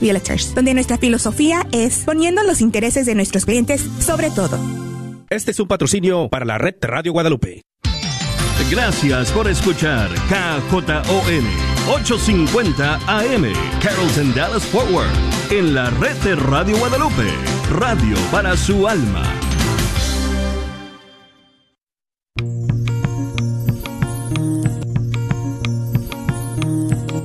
Realtors, donde nuestra filosofía es poniendo los intereses de nuestros clientes sobre todo. Este es un patrocinio para la red Radio Guadalupe. Gracias por escuchar KJON 850 AM Carrollton Dallas Forward en la red de Radio Guadalupe, radio para su alma.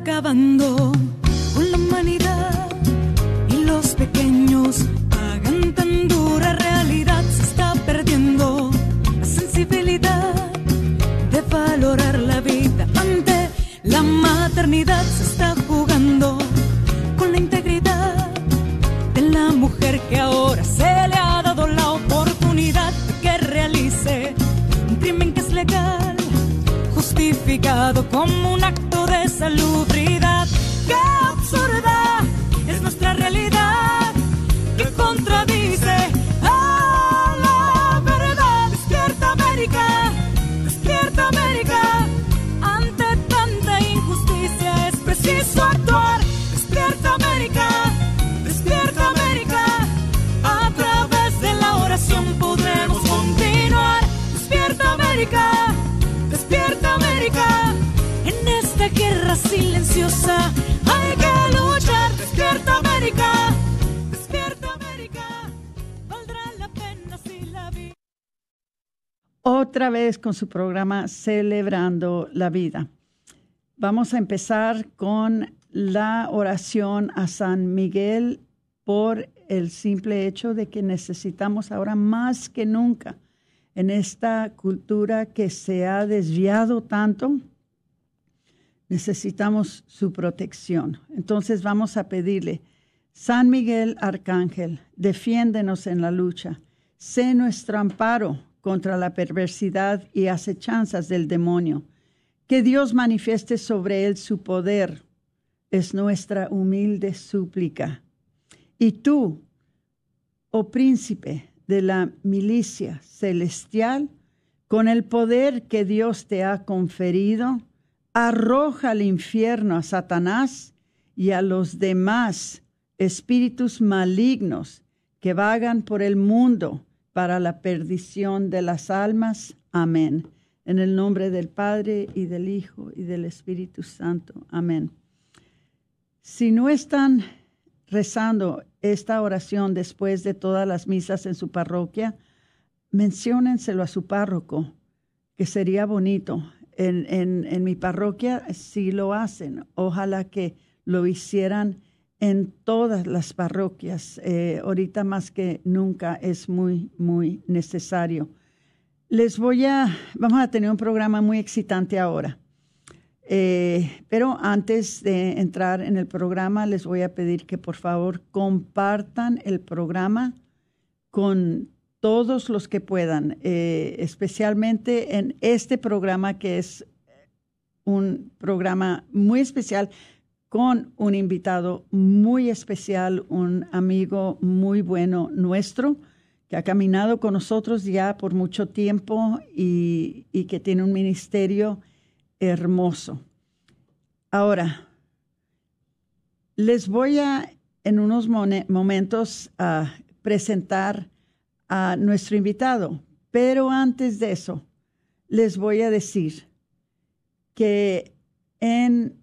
Acabando con la humanidad y los pequeños pagan tan dura realidad. Se está perdiendo la sensibilidad de valorar la vida ante la maternidad. Se está jugando con la integridad de la mujer que ahora se le ha dado la oportunidad de que realice un crimen que es legal, justificado como un acto otra vez con su programa Celebrando la Vida. Vamos a empezar con la oración a San Miguel por el simple hecho de que necesitamos ahora más que nunca en esta cultura que se ha desviado tanto, necesitamos su protección. Entonces vamos a pedirle, San Miguel Arcángel, defiéndenos en la lucha, sé nuestro amparo contra la perversidad y acechanzas del demonio. Que Dios manifieste sobre él su poder, es nuestra humilde súplica. Y tú, oh príncipe de la milicia celestial, con el poder que Dios te ha conferido, arroja al infierno a Satanás y a los demás espíritus malignos que vagan por el mundo para la perdición de las almas. Amén. En el nombre del Padre y del Hijo y del Espíritu Santo. Amén. Si no están rezando esta oración después de todas las misas en su parroquia, menciónenselo a su párroco, que sería bonito. En, en, en mi parroquia sí lo hacen. Ojalá que lo hicieran en todas las parroquias. Eh, ahorita más que nunca es muy, muy necesario. Les voy a, vamos a tener un programa muy excitante ahora. Eh, pero antes de entrar en el programa, les voy a pedir que por favor compartan el programa con todos los que puedan, eh, especialmente en este programa que es un programa muy especial con un invitado muy especial, un amigo muy bueno nuestro que ha caminado con nosotros ya por mucho tiempo y, y que tiene un ministerio hermoso. Ahora, les voy a en unos momentos a presentar a nuestro invitado, pero antes de eso, les voy a decir que en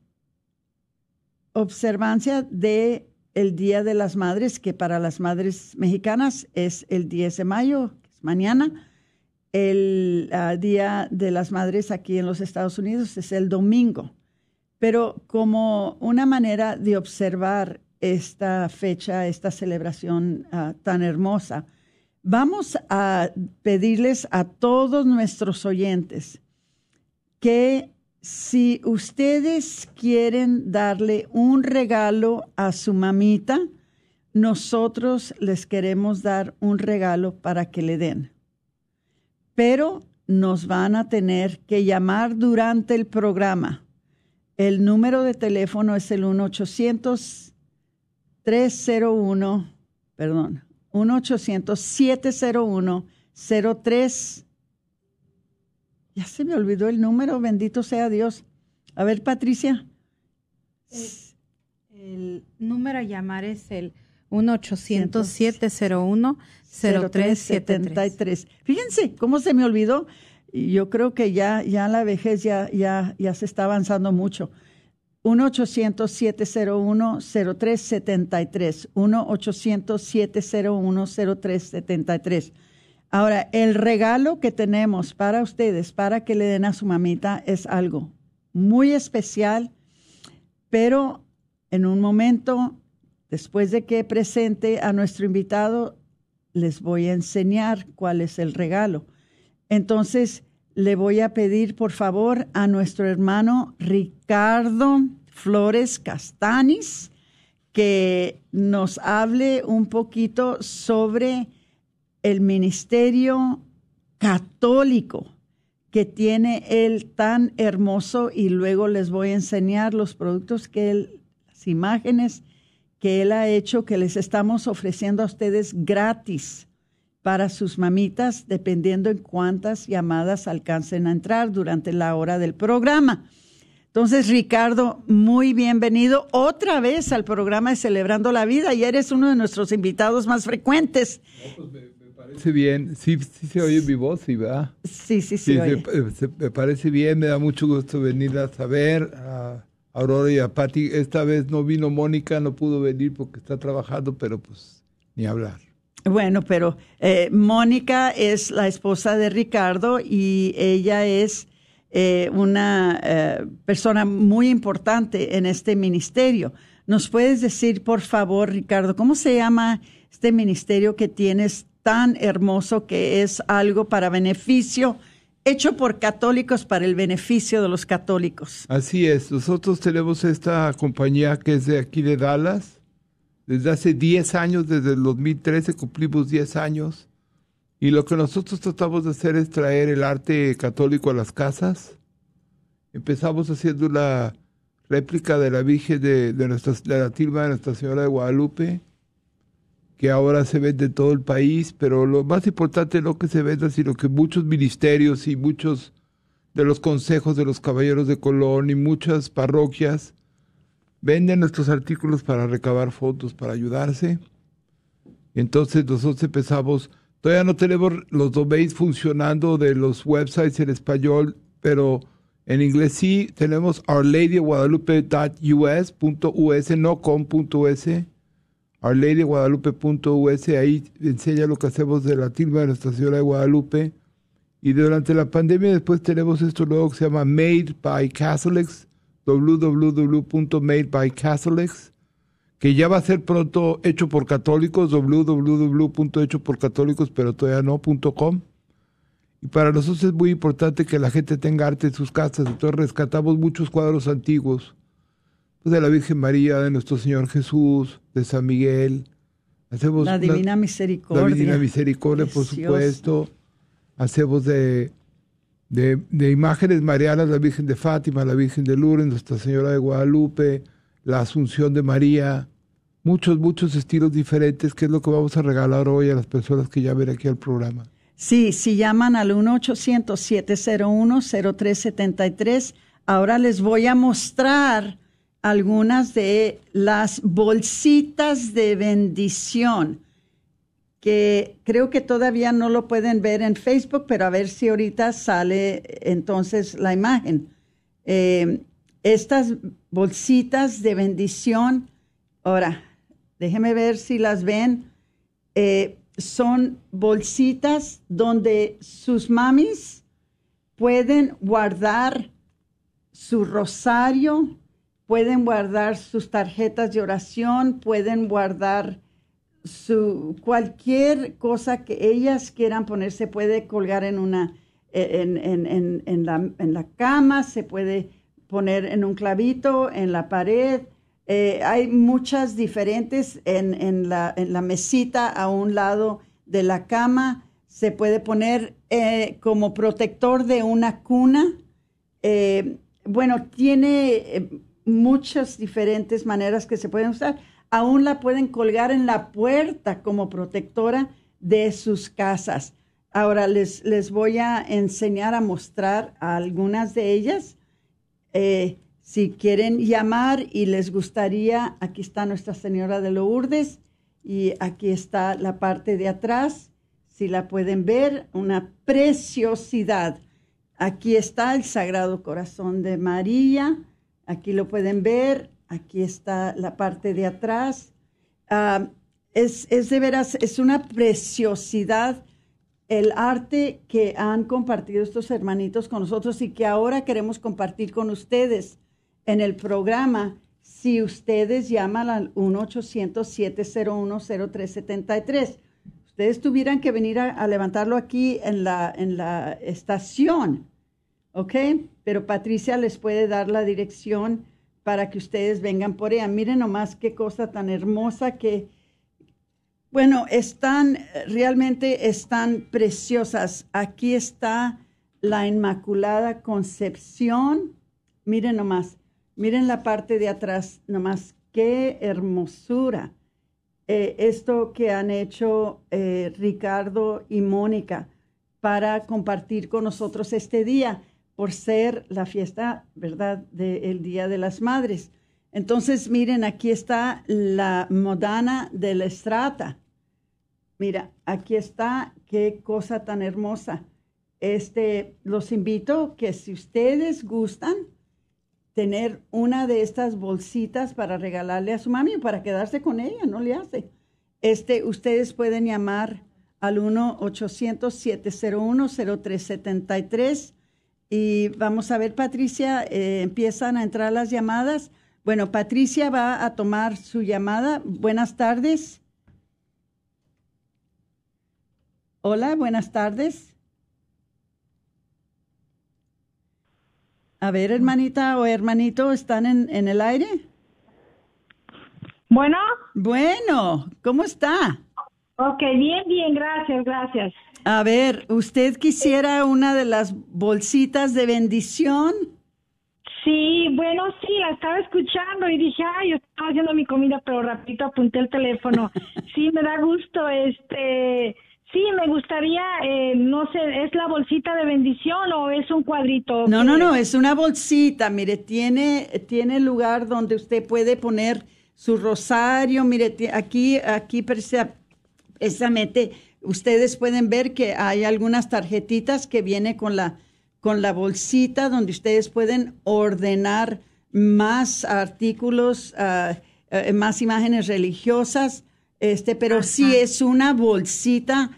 observancia de el Día de las Madres, que para las madres mexicanas es el 10 de mayo, es mañana, el uh, Día de las Madres aquí en los Estados Unidos es el domingo. Pero como una manera de observar esta fecha, esta celebración uh, tan hermosa, vamos a pedirles a todos nuestros oyentes que si ustedes quieren darle un regalo a su mamita, nosotros les queremos dar un regalo para que le den. Pero nos van a tener que llamar durante el programa. El número de teléfono es el 1-800-301, perdón, 1-800-701-03. Ya se me olvidó el número, bendito sea Dios. A ver, Patricia. El número a llamar es el 1-800-701-0373. Fíjense cómo se me olvidó. Yo creo que ya, ya la vejez ya, ya, ya se está avanzando mucho. 1-800-701-0373. 1-800-701-0373. Ahora, el regalo que tenemos para ustedes, para que le den a su mamita, es algo muy especial, pero en un momento, después de que presente a nuestro invitado, les voy a enseñar cuál es el regalo. Entonces, le voy a pedir, por favor, a nuestro hermano Ricardo Flores Castanis que nos hable un poquito sobre el ministerio católico que tiene él tan hermoso y luego les voy a enseñar los productos que él, las imágenes que él ha hecho que les estamos ofreciendo a ustedes gratis para sus mamitas, dependiendo en cuántas llamadas alcancen a entrar durante la hora del programa. Entonces, Ricardo, muy bienvenido otra vez al programa de Celebrando la Vida y eres uno de nuestros invitados más frecuentes. Pues parece bien, sí, sí se oye mi voz, ¿sí, ¿verdad? Sí, sí, sí. Eh, me parece bien, me da mucho gusto venir a saber a Aurora y a Patti. Esta vez no vino Mónica, no pudo venir porque está trabajando, pero pues ni hablar. Bueno, pero eh, Mónica es la esposa de Ricardo y ella es eh, una eh, persona muy importante en este ministerio. ¿Nos puedes decir, por favor, Ricardo, cómo se llama este ministerio que tienes tan hermoso que es algo para beneficio, hecho por católicos para el beneficio de los católicos? Así es, nosotros tenemos esta compañía que es de aquí de Dallas. Desde hace 10 años, desde el 2013 cumplimos 10 años y lo que nosotros tratamos de hacer es traer el arte católico a las casas. Empezamos haciendo la réplica de la Virgen de, de la tilma de Nuestra Señora de Guadalupe, que ahora se vende en todo el país, pero lo más importante no que se venda, sino que muchos ministerios y muchos de los consejos de los caballeros de Colón y muchas parroquias venden nuestros artículos para recabar fondos, para ayudarse. Entonces nosotros empezamos Todavía no tenemos los domains funcionando de los websites en español, pero en inglés sí tenemos ourladyguadalupe.us.us, no com.us, ourladyguadalupe.us, ahí enseña lo que hacemos de la tilma de Nuestra Señora de Guadalupe. Y durante la pandemia después tenemos esto nuevo que se llama Made by Catholics, www.madebycatholics que ya va a ser pronto hecho por católicos, www.hechoporcatólicos, pero todavía no.com. Y para nosotros es muy importante que la gente tenga arte en sus casas, entonces rescatamos muchos cuadros antiguos, pues de la Virgen María, de nuestro Señor Jesús, de San Miguel. Hacemos la Divina Misericordia. La Divina Misericordia, por supuesto. Hacemos de, de, de imágenes marianas, la Virgen de Fátima, la Virgen de Lourdes, Nuestra Señora de Guadalupe, la Asunción de María, muchos, muchos estilos diferentes, que es lo que vamos a regalar hoy a las personas que ya ven aquí al programa. Sí, si llaman al 1-800-701-0373, ahora les voy a mostrar algunas de las bolsitas de bendición que creo que todavía no lo pueden ver en Facebook, pero a ver si ahorita sale entonces la imagen. Eh, estas bolsitas de bendición, ahora, déjeme ver si las ven, eh, son bolsitas donde sus mamis pueden guardar su rosario, pueden guardar sus tarjetas de oración, pueden guardar su cualquier cosa que ellas quieran poner se puede colgar en una eh, en, en, en, en la, la cama, se puede poner en un clavito, en la pared. Eh, hay muchas diferentes en, en, la, en la mesita a un lado de la cama. Se puede poner eh, como protector de una cuna. Eh, bueno, tiene muchas diferentes maneras que se pueden usar. Aún la pueden colgar en la puerta como protectora de sus casas. Ahora les, les voy a enseñar a mostrar algunas de ellas. Eh, si quieren llamar y les gustaría, aquí está Nuestra Señora de Lourdes y aquí está la parte de atrás. Si la pueden ver, una preciosidad. Aquí está el Sagrado Corazón de María. Aquí lo pueden ver. Aquí está la parte de atrás. Ah, es, es de veras, es una preciosidad el arte que han compartido estos hermanitos con nosotros y que ahora queremos compartir con ustedes en el programa. Si ustedes llaman al 1-800-701-0373, ustedes tuvieran que venir a, a levantarlo aquí en la, en la estación, ¿ok? Pero Patricia les puede dar la dirección para que ustedes vengan por ella. Miren nomás qué cosa tan hermosa que, bueno, están, realmente están preciosas. Aquí está la Inmaculada Concepción. Miren nomás, miren la parte de atrás, nomás, qué hermosura. Eh, esto que han hecho eh, Ricardo y Mónica para compartir con nosotros este día, por ser la fiesta, ¿verdad?, del Día de las Madres. Entonces, miren, aquí está la modana de la estrata. Mira, aquí está, qué cosa tan hermosa. Este, los invito que si ustedes gustan tener una de estas bolsitas para regalarle a su mami para quedarse con ella, no le hace. Este, ustedes pueden llamar al 1-800-701-0373 y vamos a ver, Patricia, eh, empiezan a entrar las llamadas. Bueno, Patricia va a tomar su llamada. Buenas tardes. Hola, buenas tardes. A ver, hermanita o hermanito, ¿están en, en el aire? Bueno, Bueno, ¿cómo está? ok, bien, bien, gracias, gracias. A ver, ¿usted quisiera una de las bolsitas de bendición? Sí, bueno, sí, la estaba escuchando y dije, ay, yo estaba haciendo mi comida, pero rapidito apunté el teléfono. Sí, me da gusto, este, sí, me gustaría, eh, no sé, ¿es la bolsita de bendición o es un cuadrito? No, no, no, es una bolsita. Mire, tiene, tiene lugar donde usted puede poner su rosario. Mire, aquí, aquí precisamente ustedes pueden ver que hay algunas tarjetitas que viene con la, con la bolsita donde ustedes pueden ordenar más artículos, ah, eh, más imágenes religiosas. Este, pero sí es una bolsita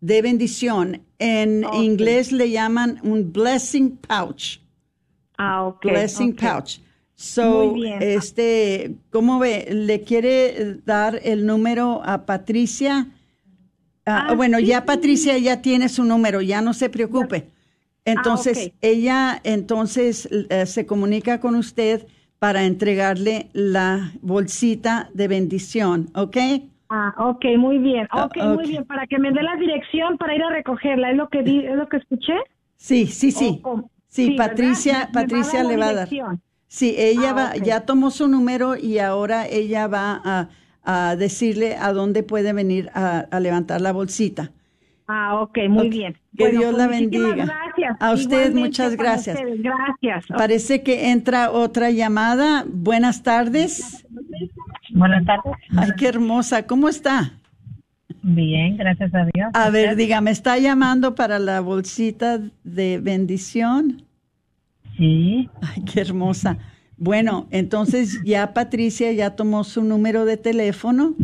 de bendición. En inglés le llaman un blessing pouch. Ah, ok. Blessing pouch. So, Muy bien. este, ¿cómo ve? ¿Le quiere dar el número a Patricia? Ah, Ah, bueno, sí, ya Patricia ya tiene su número, ya no se preocupe. Entonces, ok. ella entonces eh, se comunica con usted para entregarle la bolsita de bendición, ¿ok? Ah, ok, muy bien. Ah, Ok, ok. muy bien, para que me dé la dirección para ir a recogerla, ¿es lo que di, es lo que escuché? Sí, sí, sí. Sí, ¿verdad? Patricia, va Patricia le va a dar. Sí, ella Ah, va, ya tomó su número y ahora ella va a, a decirle a dónde puede venir a, a levantar la bolsita. Ah, ok, muy bien. Que Bueno, Dios pues la muchísimas bendiga. Gracias. A usted Igualmente muchas gracias. ustedes, Gracias. Parece que entra otra llamada. Buenas tardes. Buenas tardes. Ay, qué hermosa. ¿Cómo está? Bien, gracias a Dios. A ver, dígame, ¿está llamando para la bolsita de bendición? Sí, Ay, qué hermosa. Bueno, entonces ya Patricia ya tomó su número de teléfono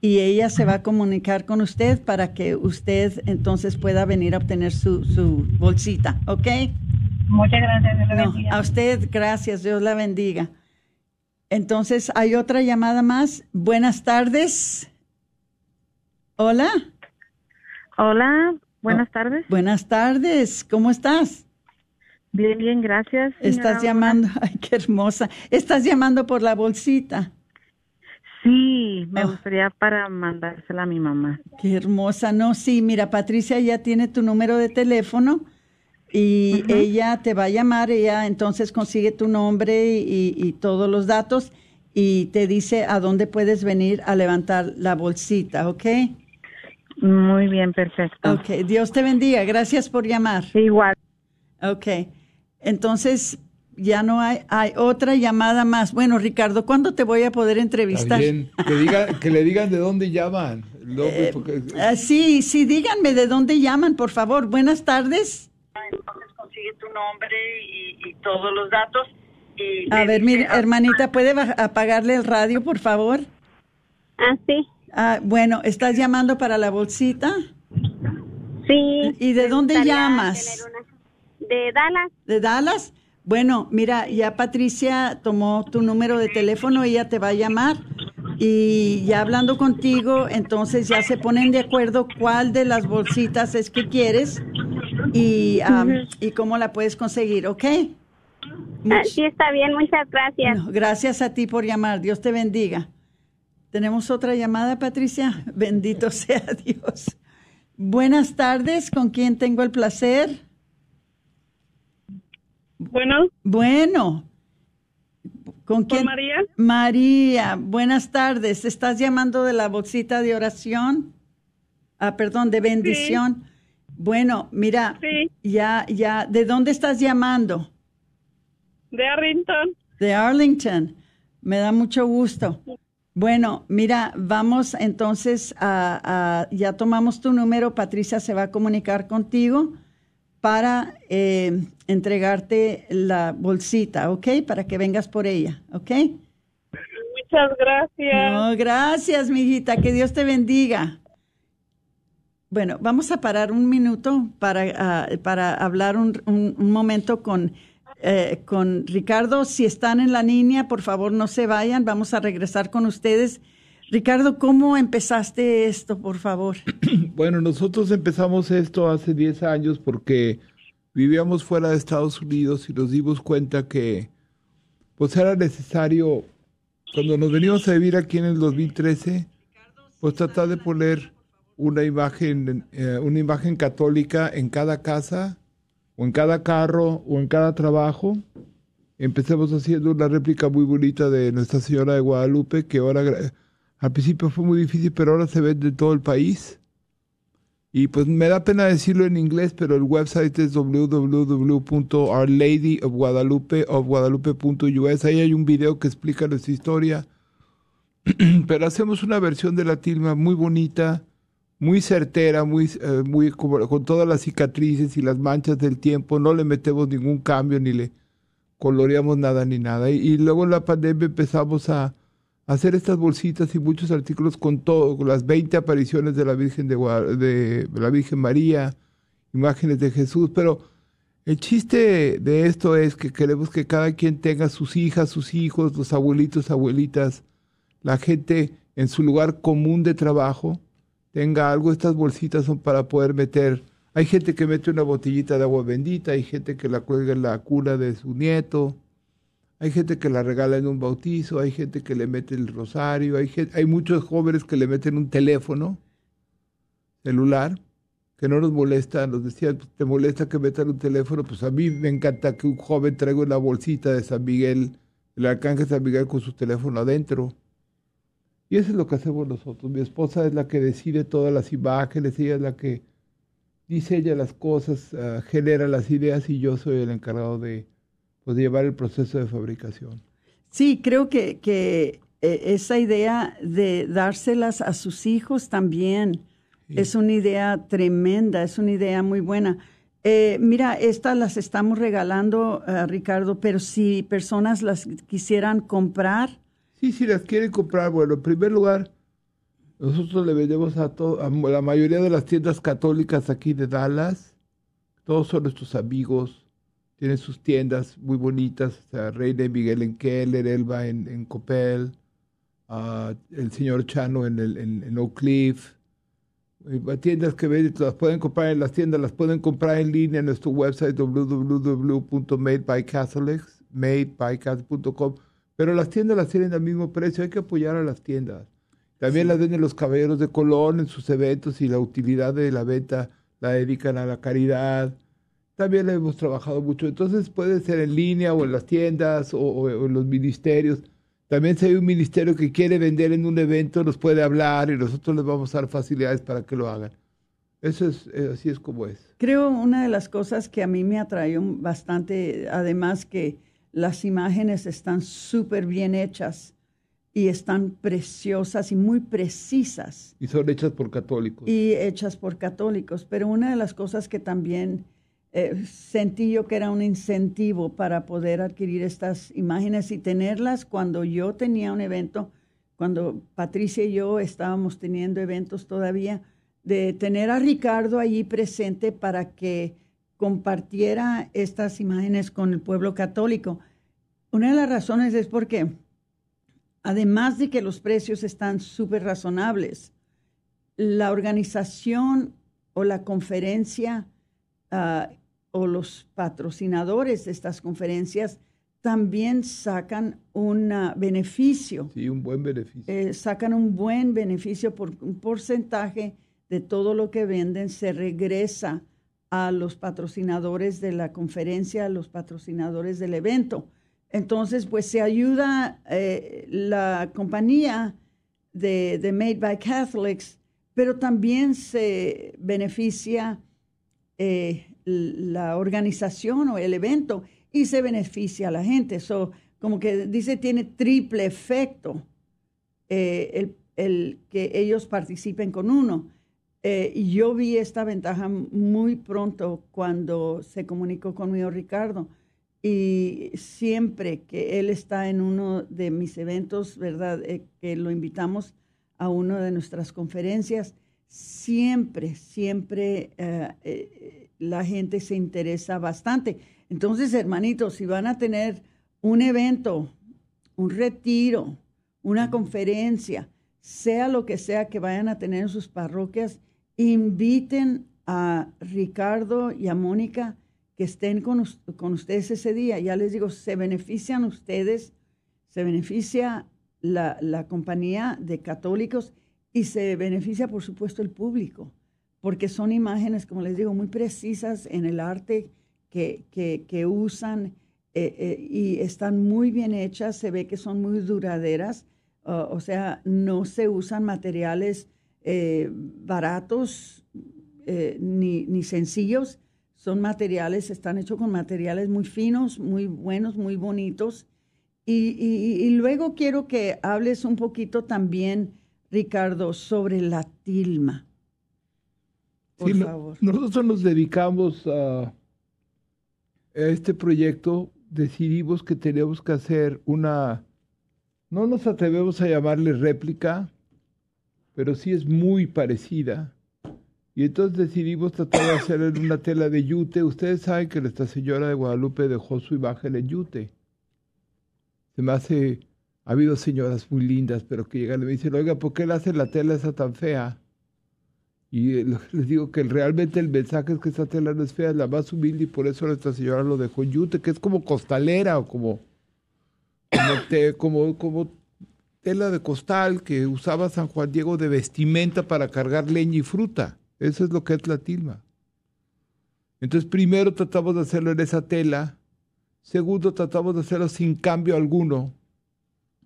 y ella se va a comunicar con usted para que usted entonces pueda venir a obtener su, su bolsita, ¿ok? muchas gracias. Dios la No, bendiga. a usted, gracias, Dios la bendiga. Entonces, hay otra llamada más. Buenas tardes. Hola, Hola, Buenas tardes. Buenas tardes, ¿cómo estás? Bien, bien, gracias. Estás llamando, ay, qué hermosa. Estás llamando por la bolsita. Sí, me Oh. gustaría para mandársela a mi mamá. Qué hermosa. No, sí, mira, Patricia ya tiene tu número de teléfono y ella te va a llamar, ella entonces consigue tu nombre y, y todos los datos y te dice a dónde puedes venir a levantar la bolsita, ¿ok? Muy bien, perfecto. Ok, Dios te bendiga. Gracias por llamar. Igual. Ok, entonces ya no hay, hay otra llamada más. Bueno, Ricardo, ¿cuándo te voy a poder entrevistar? bien. Que, diga- que le digan de dónde llaman. porque- Ah, sí, sí, díganme de dónde llaman, por favor. Buenas tardes. Entonces consigue tu nombre y, todos los datos. Y A ver, mi hermanita, ¿puede baj- apagarle el radio, por favor? Ah, sí. Ah, bueno, ¿estás llamando para la bolsita? Sí. ¿Y de me dónde llamas? tener una- De Dallas. ¿De Dallas? Bueno, mira, ya Patricia tomó tu número de teléfono, ella te va a llamar y ya hablando contigo, entonces ya se ponen de acuerdo cuál de las bolsitas es que quieres y, am, y cómo la puedes conseguir, ¿ok? Ah, sí, está bien, muchas gracias. No, gracias a ti por llamar, Dios te bendiga. ¿Tenemos otra llamada, Patricia? Bendito sea Dios. Buenas tardes, ¿con quién tengo el placer? Bueno. Bueno. ¿Con quién? María? María, buenas tardes. ¿Estás llamando de la bolsita de oración? Ah, perdón, de bendición. Bueno, mira, ya, ya, ¿de dónde estás llamando? De Arlington. De Arlington. Me da mucho gusto. Bueno, mira, vamos entonces a, a- ya tomamos tu número, Patricia se va a comunicar contigo para eh, entregarte la bolsita, ¿ok? Para que vengas por ella, ¿ok? Muchas gracias. No, gracias, mijita, que Dios te bendiga. Bueno, vamos a parar un minuto para, ah, para hablar un, un- un momento con, eh, con Ricardo. Si están en la línea, por favor no se vayan, vamos a regresar con ustedes. Ricardo, ¿cómo empezaste esto, por favor? Bueno, nosotros empezamos esto hace 10 años porque vivíamos fuera de Estados Unidos y nos dimos cuenta que pues era necesario, cuando nos venimos a vivir aquí en el 2013, pues tratar de poner una imagen, eh, una imagen católica en cada casa, o en cada carro, o en cada trabajo. Empecemos haciendo una réplica muy bonita de Nuestra Señora de Guadalupe, que ahora, al principio fue muy difícil, pero ahora se vende en todo el país. Y pues me da pena decirlo en inglés, pero el website es www.ourladyofguadalupe.us. Ahí hay un video que explica nuestra historia. pero hacemos una versión de la tilma muy bonita, muy certera, muy, eh, muy con todas las cicatrices y las manchas del tiempo. No le metemos ningún cambio ni le coloreamos nada ni nada. Y, y luego en la pandemia empezamos a hacer estas bolsitas y muchos artículos con todo, con las 20 apariciones de la Virgen de, de la Virgen María, imágenes de Jesús, pero el chiste de esto es que queremos que cada quien tenga sus hijas, sus hijos, los abuelitos, abuelitas, la gente en su lugar común de trabajo tenga algo. Estas bolsitas son para poder meter. Hay gente que mete una botellita de agua bendita, hay gente que la cuelga en la cuna de su nieto, hay gente que la regala en un bautizo, hay gente que le mete el rosario, hay, hay muchos jóvenes que le meten un teléfono celular que no nos molesta, nos decían, "Pues, ¿te molesta que metan un teléfono? Pues a mí me encanta que un joven traiga una bolsita de San Miguel, el arcángel San Miguel con su teléfono adentro. Y eso es lo que hacemos nosotros. Mi esposa es la que decide todas las imágenes, ella es la que diseña las cosas, ah, genera las ideas y yo soy el encargado de, pues, llevar el proceso de fabricación. Sí, creo que, que eh, esa idea de dárselas a sus hijos también es una idea tremenda, es una idea muy buena. Eh, mira, estas las estamos regalando, eh, Ricardo, pero si personas las quisieran comprar, Sí, si las quieren comprar, bueno, en primer lugar, nosotros le vendemos a, to- a la mayoría de las tiendas católicas aquí de Dallas. Todos son nuestros amigos. Tienen sus tiendas muy bonitas. O sea, Reina y Miguel en Keller, Elba en, en Coppel, ah, el señor Chano en, el, en, en Oak Cliff. Hay tiendas que venden, las pueden comprar en las tiendas, las pueden comprar en línea en nuestro website www.madebycatholics, madebycatholics.com, pero las tiendas las tienen al mismo precio, hay que apoyar a las tiendas. También las venden los caballeros de Colón en sus eventos y la utilidad de la venta la dedican a la caridad. También la hemos trabajado mucho. Entonces puede ser en línea o en las tiendas o, o en los ministerios. También si hay un ministerio que quiere vender en un evento, nos puede hablar y nosotros les vamos a dar facilidades para que lo hagan. Eso es, eh, así es como es. Creo una de las cosas que a mí me atrae bastante, además que las imágenes están súper bien hechas y están preciosas y muy precisas. Y son hechas por católicos. Y hechas por católicos. Pero una de las cosas que también eh, sentí yo que era un incentivo para poder adquirir estas imágenes y tenerlas cuando yo tenía un evento, cuando Patricia y yo estábamos teniendo eventos todavía, de tener a Ricardo allí presente para que compartiera estas imágenes con el pueblo católico. Una de las razones es porque además de que los precios están súper razonables, la organización o la conferencia uh, o los patrocinadores de estas conferencias también sacan un beneficio. Sí, un buen beneficio. Eh, sacan un buen beneficio por un porcentaje de todo lo que venden se regresa a los patrocinadores de la conferencia, a los patrocinadores del evento. Entonces, pues se ayuda eh, la compañía de, de, Made by Catholics, pero también se beneficia eh, la organización o el evento y se beneficia a la gente. So, como que dice, tiene triple efecto eh, el, el, que ellos participen con uno. y yo vi esta ventaja muy pronto cuando se comunicó conmigo Ricardo y siempre que él está en uno de mis eventos, ¿verdad? Eh, que lo invitamos a una de nuestras conferencias, siempre, siempre eh, eh, la gente se interesa bastante. Entonces, hermanitos, si van a tener un evento, un retiro, una conferencia, sea lo que sea que vayan a tener en sus parroquias, inviten a Ricardo y a Mónica que estén con, con, ustedes ese día. Ya les digo, se benefician ustedes, se beneficia la, la, compañía de católicos y se beneficia, por supuesto, el público, porque son imágenes, como les digo, muy precisas en el arte que, que, usan eh, eh, y están muy bien hechas, se ve que son muy duraderas, uh, o sea, no se usan materiales eh, baratos ni, ni sencillos, son materiales, están hechos con materiales muy finos, muy buenos, muy bonitos. Y, luego quiero que hables un poquito también, Ricardo, sobre la tilma. Por favor. nosotros nos dedicamos a, este proyecto. Decidimos que tenemos que hacer una, no nos atrevemos a llamarle réplica, pero sí es muy parecida y entonces decidimos tratar de hacer en una tela de yute. Ustedes saben que Nuestra Señora de Guadalupe dejó su imagen en yute. Se me hace, ha habido señoras muy lindas, pero que llegan y me dicen, oiga, ¿por qué le hacen la tela esa tan fea? Y eh, les digo que realmente el mensaje es que esa tela no es fea, es la más humilde y por eso Nuestra Señora lo dejó en yute, que es como costalera o como, como, como tela de costal que usaba San Juan Diego de vestimenta para cargar leña y fruta. Eso es lo que es la tilma. Entonces, primero tratamos de hacerlo en esa tela. Segundo, tratamos de hacerlo sin cambio alguno.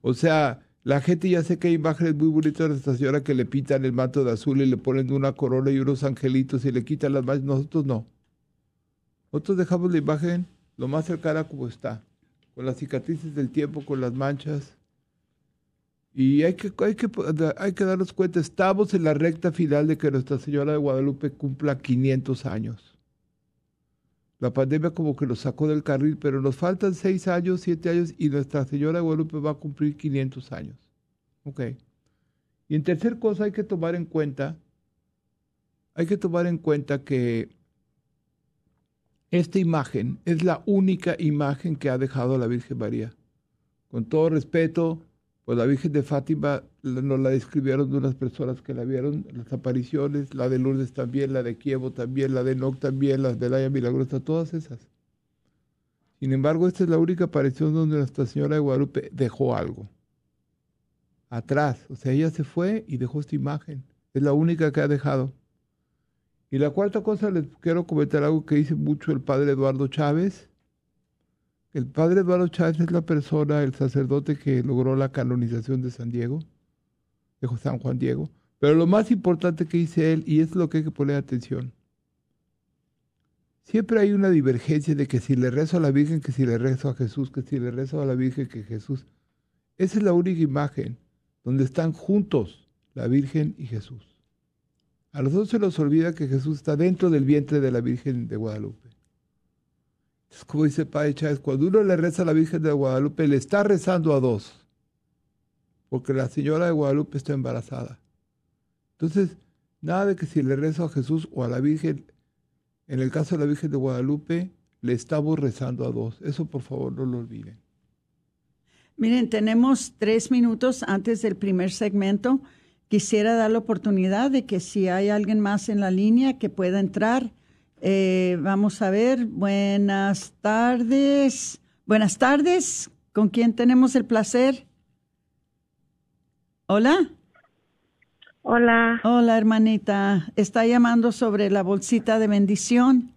O sea, la gente ya sé que hay imágenes muy bonitas de Nuestra Señora que le pintan el manto de azul y le ponen una corona y unos angelitos y le quitan las manchas. Nosotros no. Nosotros dejamos la imagen lo más cercana como está, con las cicatrices del tiempo, con las manchas. Y hay que, hay, que, hay que darnos cuenta, estamos en la recta final de que Nuestra Señora de Guadalupe cumpla 500 años. La pandemia como que nos sacó del carril, pero nos faltan 6 años, 7 años y Nuestra Señora de Guadalupe va a cumplir 500 años. Ok. Y en tercer cosa hay que tomar en cuenta, hay que tomar en cuenta que esta imagen es la única imagen que ha dejado la Virgen María. Con todo respeto, Pues la Virgen de Fátima nos la describieron de unas personas que la vieron, las apariciones, la de Lourdes también, la de Kievo también, la de Noc también, la de Laia Milagrosa, todas esas. Sin embargo, esta es la única aparición donde Nuestra Señora de Guadalupe dejó algo. Atrás, o sea, ella se fue y dejó esta imagen. Es la única que ha dejado. Y la cuarta cosa, les quiero comentar algo que dice mucho el padre Eduardo Chávez. El padre Eduardo Chávez es la persona, el sacerdote que logró la canonización de San Diego, de San Juan Diego. Pero lo más importante que dice él, y es lo que hay que poner atención, siempre hay una divergencia de que si le rezo a la Virgen, que si le rezo a Jesús, que si le rezo a la Virgen, que Jesús. Esa es la única imagen donde están juntos la Virgen y Jesús. A nosotros se nos olvida que Jesús está dentro del vientre de la Virgen de Guadalupe. Es como dice Padre Chávez, cuando uno le reza a la Virgen de Guadalupe, le está rezando a dos, porque la Señora de Guadalupe está embarazada. Entonces, nada de que si le rezo a Jesús o a la Virgen, en el caso de la Virgen de Guadalupe, le estamos rezando a dos. Eso por favor no lo olviden. Miren, tenemos tres minutos antes del primer segmento. Quisiera dar la oportunidad de que si hay alguien más en la línea que pueda entrar. Eh, vamos a ver. Buenas tardes. Buenas tardes. ¿Con quién tenemos el placer? Hola. Hola. Hola, hermanita. Está llamando sobre la bolsita de bendición.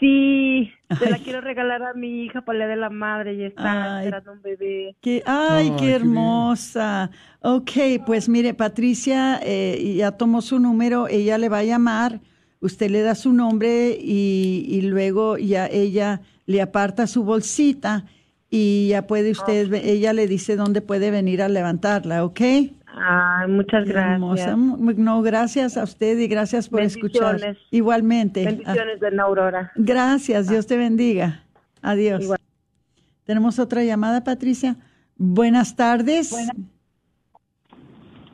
Sí, se la quiero regalar a mi hija para Día de la madre y está Ay. esperando un bebé. Que, ay, Ay, qué qué hermosa. Ok, pues mire, Patricia eh, ya tomó su número, ella le va a llamar, usted le da su nombre y, y luego ya ella le aparta su bolsita y ya puede usted, ella le dice dónde puede venir a levantarla, ¿ok? Ay, muchas gracias. hermosa. No, gracias a usted y gracias por escuchar. Bendiciones. Igualmente. Bendiciones de Aurora. Gracias, Dios te bendiga. Adiós. Tenemos otra llamada, Patricia. Buenas tardes.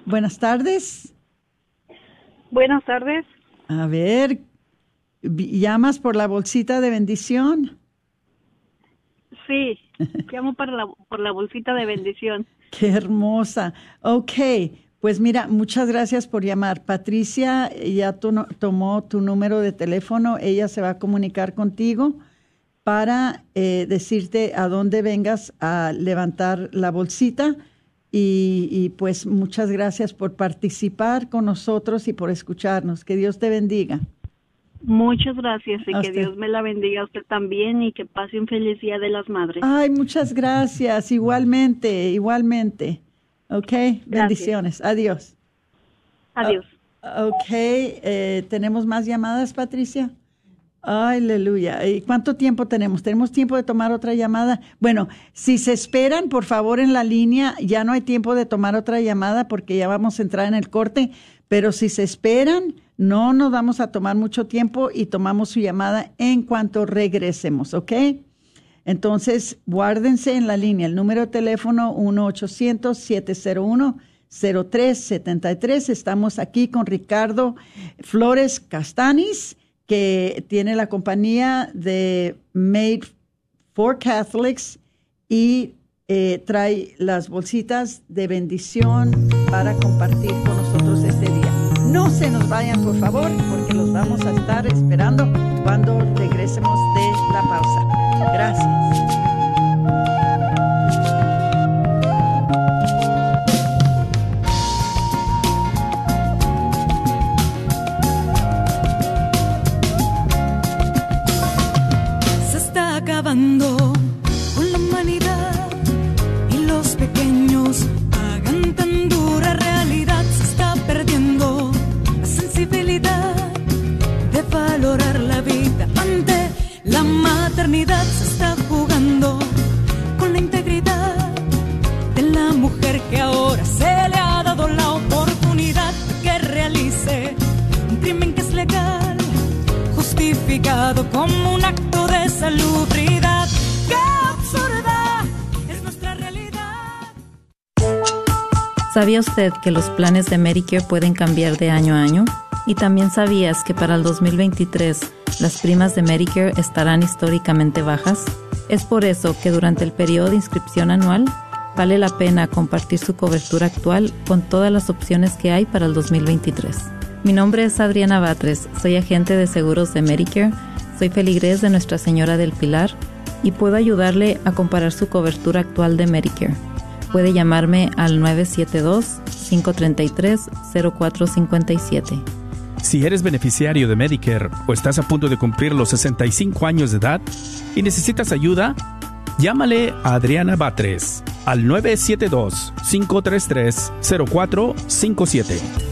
Buenas tardes. Buenas tardes. A ver, ¿llamas por la bolsita de bendición? Sí, llamo para la, por la bolsita de bendición. Qué hermosa. Ok, pues mira, muchas gracias por llamar. Patricia ya tomó tu número de teléfono, ella se va a comunicar contigo para eh, decirte a dónde vengas a levantar la bolsita. Y, y, pues muchas gracias por participar con nosotros y por escucharnos. Que Dios te bendiga. Muchas gracias y A que usted. Dios me la bendiga a usted también y que pase un feliz Día de las Madres. Ay, muchas gracias. Igualmente, igualmente. Ok, bendiciones. Adiós. Adiós. Ah, ok, eh, ¿tenemos más llamadas, Patricia? Aleluya. ¿Y cuánto tiempo tenemos? ¿Tenemos tiempo de tomar otra llamada? Bueno, si se esperan, por favor, en la línea, ya no hay tiempo de tomar otra llamada porque ya vamos a entrar en el corte, pero si se esperan, no nos vamos a tomar mucho tiempo y tomamos su llamada en cuanto regresemos, ¿ok? Entonces, guárdense en la línea. El número de teléfono 1-800-701-0373. Estamos aquí con Ricardo Flores Castanis, que tiene la compañía de Made for Catholics y eh, trae las bolsitas de bendición para compartir con nosotros este día. No se nos vayan, por favor, porque los vamos a estar esperando cuando regresemos de la pausa. Gracias. Con la humanidad y los pequeños pagan tan dura realidad. Se está perdiendo la sensibilidad de valorar la vida ante la maternidad. Se está jugando con la integridad de la mujer que ahora se como un acto de salubridad. ¡Qué absurda es nuestra realidad! ¿Sabía usted que los planes de Medicare pueden cambiar de año a año? ¿Y también sabías que para el 2023 las primas de Medicare estarán históricamente bajas? Es por eso que durante el periodo de inscripción anual, vale la pena compartir su cobertura actual con todas las opciones que hay para el 2023. Mi nombre es Adriana Batres, soy agente de seguros de Medicare, soy feligrés de Nuestra Señora del Pilar y puedo ayudarle a comparar su cobertura actual de Medicare. Puede llamarme al 972-533-0457. Si eres beneficiario de Medicare o estás a punto de cumplir los 65 años de edad y necesitas ayuda, llámale a Adriana Batres al 972-533-0457.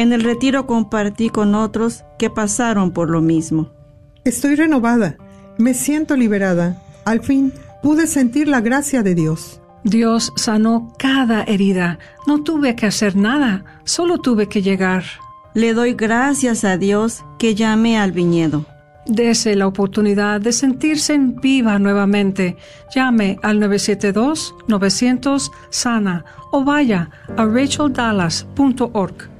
En el retiro compartí con otros que pasaron por lo mismo. Estoy renovada, me siento liberada. Al fin pude sentir la gracia de Dios. Dios sanó cada herida. No tuve que hacer nada, solo tuve que llegar. Le doy gracias a Dios que llamé al viñedo. Dese la oportunidad de sentirse en viva nuevamente. Llame al 972-900-SANA o vaya a racheldallas.org.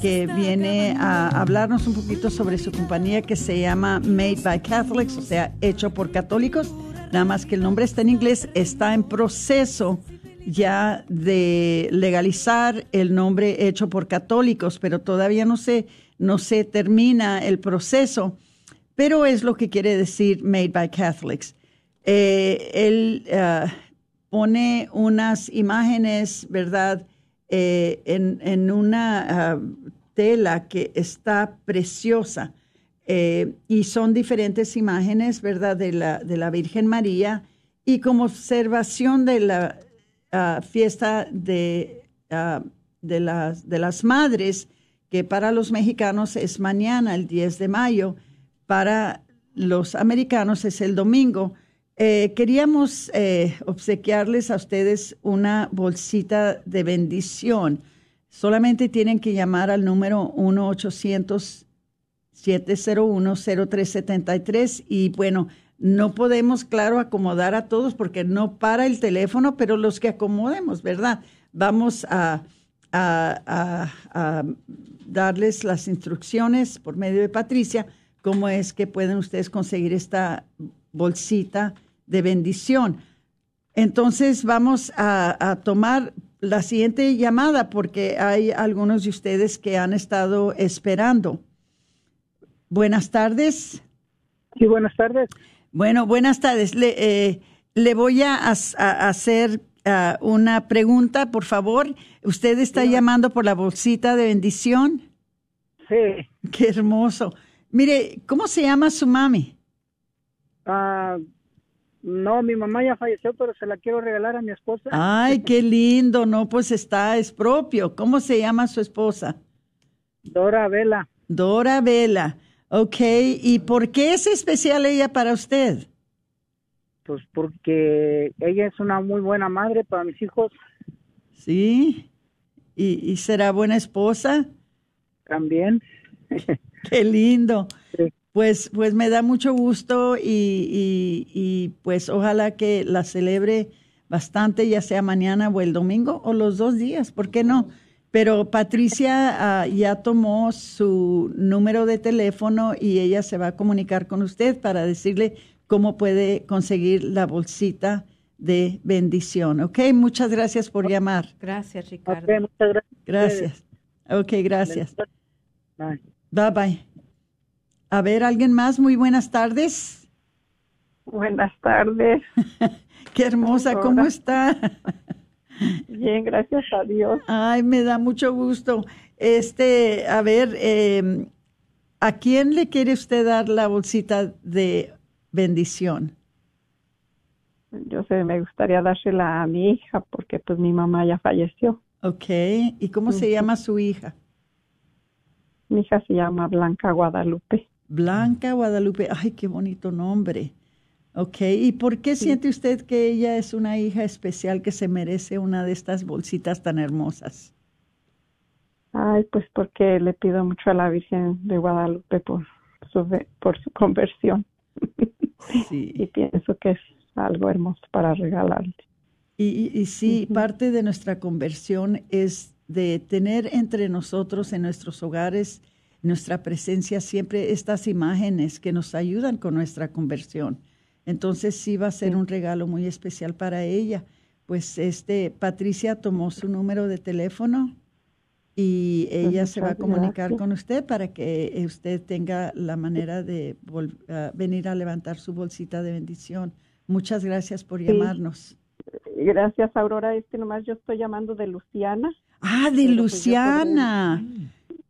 Que viene a hablarnos un poquito sobre su compañía que se llama Made by Catholics, o sea, hecho por católicos, nada más que el nombre está en inglés, está en proceso ya de legalizar el nombre hecho por católicos, pero todavía no se, no se termina el proceso, pero es lo que quiere decir Made by Catholics. Eh, él uh, pone unas imágenes, ¿verdad?, eh, en, en, una uh, tela que está preciosa. Eh, y son diferentes imágenes, ¿verdad?, de la, de la Virgen María. Y como observación de la, Uh, fiesta de, uh, de, las, de las madres, que para los mexicanos es mañana, el 10 de mayo, para los americanos es el domingo. Eh, queríamos eh, obsequiarles a ustedes una bolsita de bendición. Solamente tienen que llamar al número 1-800-701-0373 y bueno, no podemos, claro, acomodar a todos porque no para el teléfono, pero los que acomodemos, ¿verdad? Vamos a, darles las instrucciones por medio de Patricia, cómo es que pueden ustedes conseguir esta bolsita de bendición. Entonces vamos a, a tomar la siguiente llamada porque hay algunos de ustedes que han estado esperando. Buenas tardes. Sí, buenas tardes. Bueno, buenas tardes. Le, eh, le voy a, hacer ah, una pregunta, por favor. ¿Usted está llamando por la bolsita de bendición? Sí. Qué hermoso. Mire, ¿cómo se llama su mami? Ah, no, mi mamá ya falleció, pero se la quiero regalar a mi esposa. Ay, qué lindo. No, pues está, es propio. ¿Cómo se llama su esposa? Dora Vela. Dora Vela. Ok, ¿y por qué es especial ella para usted? Pues porque ella es una muy buena madre para mis hijos. Sí. ¿Y, será buena esposa? También. Qué lindo. Pues, pues me da mucho gusto y, y, pues ojalá que la celebre bastante, ya sea mañana o el domingo o los dos días, ¿por qué no? Pero Patricia ah, ya tomó su número de teléfono y ella se va a comunicar con usted para decirle cómo puede conseguir la bolsita de bendición. ¿Ok? Muchas gracias por llamar. Gracias, Ricardo. muchas gracias. Gracias. Ok, gracias. Bye bye. A ver, ¿alguien más? Muy buenas tardes. Buenas tardes. Qué hermosa, ¿cómo está? Bien, gracias a Dios. Ay, me da mucho gusto. Este, a ver, eh, ¿a quién le quiere usted dar la bolsita de bendición? Yo sé, me gustaría dársela a mi hija porque pues mi mamá ya falleció. Ok, ¿y cómo se llama su hija? Mi hija se llama Blanca Guadalupe. Blanca Guadalupe, ay, qué bonito nombre. Ok, ¿y por qué siente usted que ella es una hija especial que se merece una de estas bolsitas tan hermosas? Ay, pues porque le pido mucho a la Virgen de Guadalupe por su, por su conversión. Sí. y pienso que es algo hermoso para regalarle. Y, y, sí, parte de nuestra conversión es de tener entre nosotros en nuestros hogares, nuestra presencia, siempre estas imágenes que nos ayudan con nuestra conversión. Entonces sí va a ser un regalo muy especial para ella. Pues este Patricia tomó su número de teléfono y pues ella se va a comunicar con usted para que usted tenga la manera de ah, venir a levantar su bolsita de bendición. Muchas gracias por llamarnos. Gracias, Aurora. Este nomás yo estoy llamando de Luciana. Ah, de pues Luciana.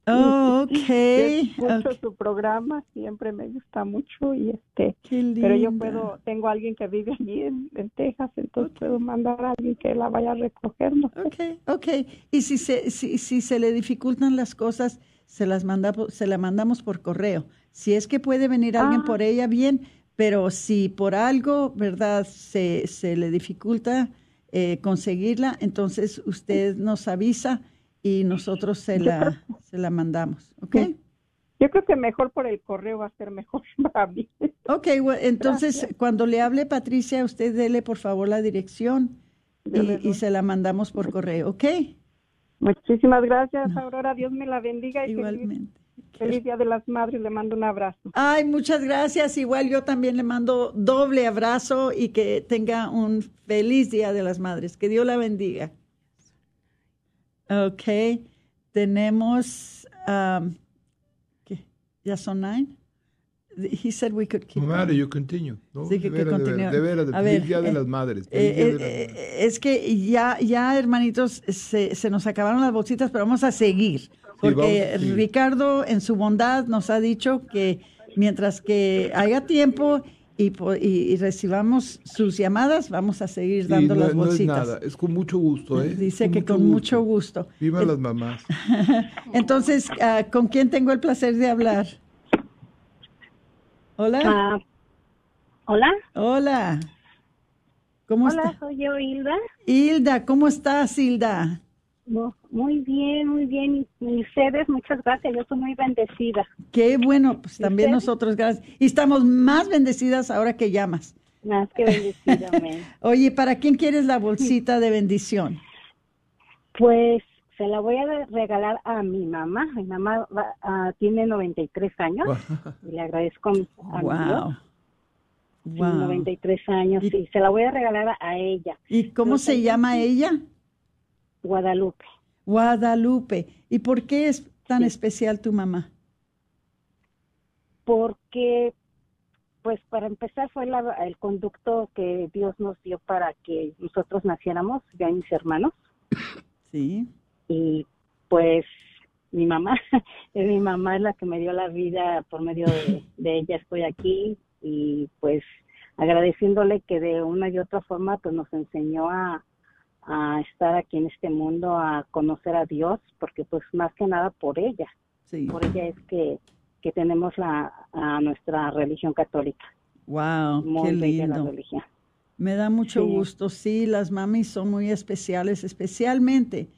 Oh, ok. Escucho su programa, siempre me gusta mucho y este, pero yo puedo, tengo alguien que vive allí en, Texas, entonces puedo mandar a alguien que la vaya a recoger. No Ok, ok. Y si se, si, si se le dificultan las cosas, se las manda, se la mandamos por correo. Si es que puede venir alguien por ah. ella, bien, pero si por algo, ¿verdad? Se, se le dificulta eh, conseguirla, entonces usted nos avisa y nosotros se la, se la mandamos, ¿ok? Yo creo que mejor por el correo va a ser mejor para mí. Ok, entonces cuando le hable Patricia, usted dele por favor la dirección y, se la mandamos por correo, ¿ok? Muchísimas gracias, Aurora. Dios me la bendiga. Y Igualmente. Feliz, Día de las Madres. Le mando un abrazo. Ay, muchas gracias. Igual yo también le mando doble abrazo y que tenga un feliz Día de las Madres. Que Dios la bendiga. Ok, tenemos, um. ¿Ya son nine? He said we could keep. No matter, you continue. ¿no? Sí, que, de veras, de, veras, de, ver, Día de eh, las Madres. Eh, eh, de las madres. es que ya, ya hermanitos, se, se, nos acabaron las bolsitas, pero vamos a seguir. Porque Ricardo, en su bondad, nos ha dicho que mientras que haya tiempo y, y, recibamos sus llamadas, vamos a seguir dando las bolsitas. No es nada, es con mucho gusto. ¿eh? Dice que con mucho gusto. Viva las mamás. Entonces, ah, ¿con quién tengo el placer de hablar? Hola. Ah, hola. Hola. ¿Cómo Hola, soy yo, Hilda. Hilda, ¿cómo estás, Hilda? Muy bien, muy bien. Y ustedes, muchas gracias. Yo estoy muy bendecida. Qué bueno, pues también nosotros, gracias. Y estamos más bendecidas ahora que llamas. Más que bendecida, Oye, ¿para quién quieres la bolsita de bendición? Pues se la voy a regalar a mi mamá. Mi mamá uh, tiene 93 años y le agradezco a wow. Wow. 93 años y, se la voy a regalar a, ella. ¿Y cómo se llama ella? Guadalupe. Guadalupe. ¿Y por qué es tan especial tu mamá? porque pues para empezar fue la, el conducto que Dios nos dio para que nosotros naciéramos, ya mis hermanos. Sí. Y pues mi mamá, mi mamá es la que me dio la vida, por medio de, ella estoy aquí y pues agradeciéndole que de una y otra forma pues nos enseñó a, a estar aquí en este mundo, a conocer a Dios, porque pues más que nada por ella, por ella es que que tenemos la, a nuestra religión católica. Wow, qué lindo. Me da mucho gusto. Sí, las mamis son muy especiales, especialmente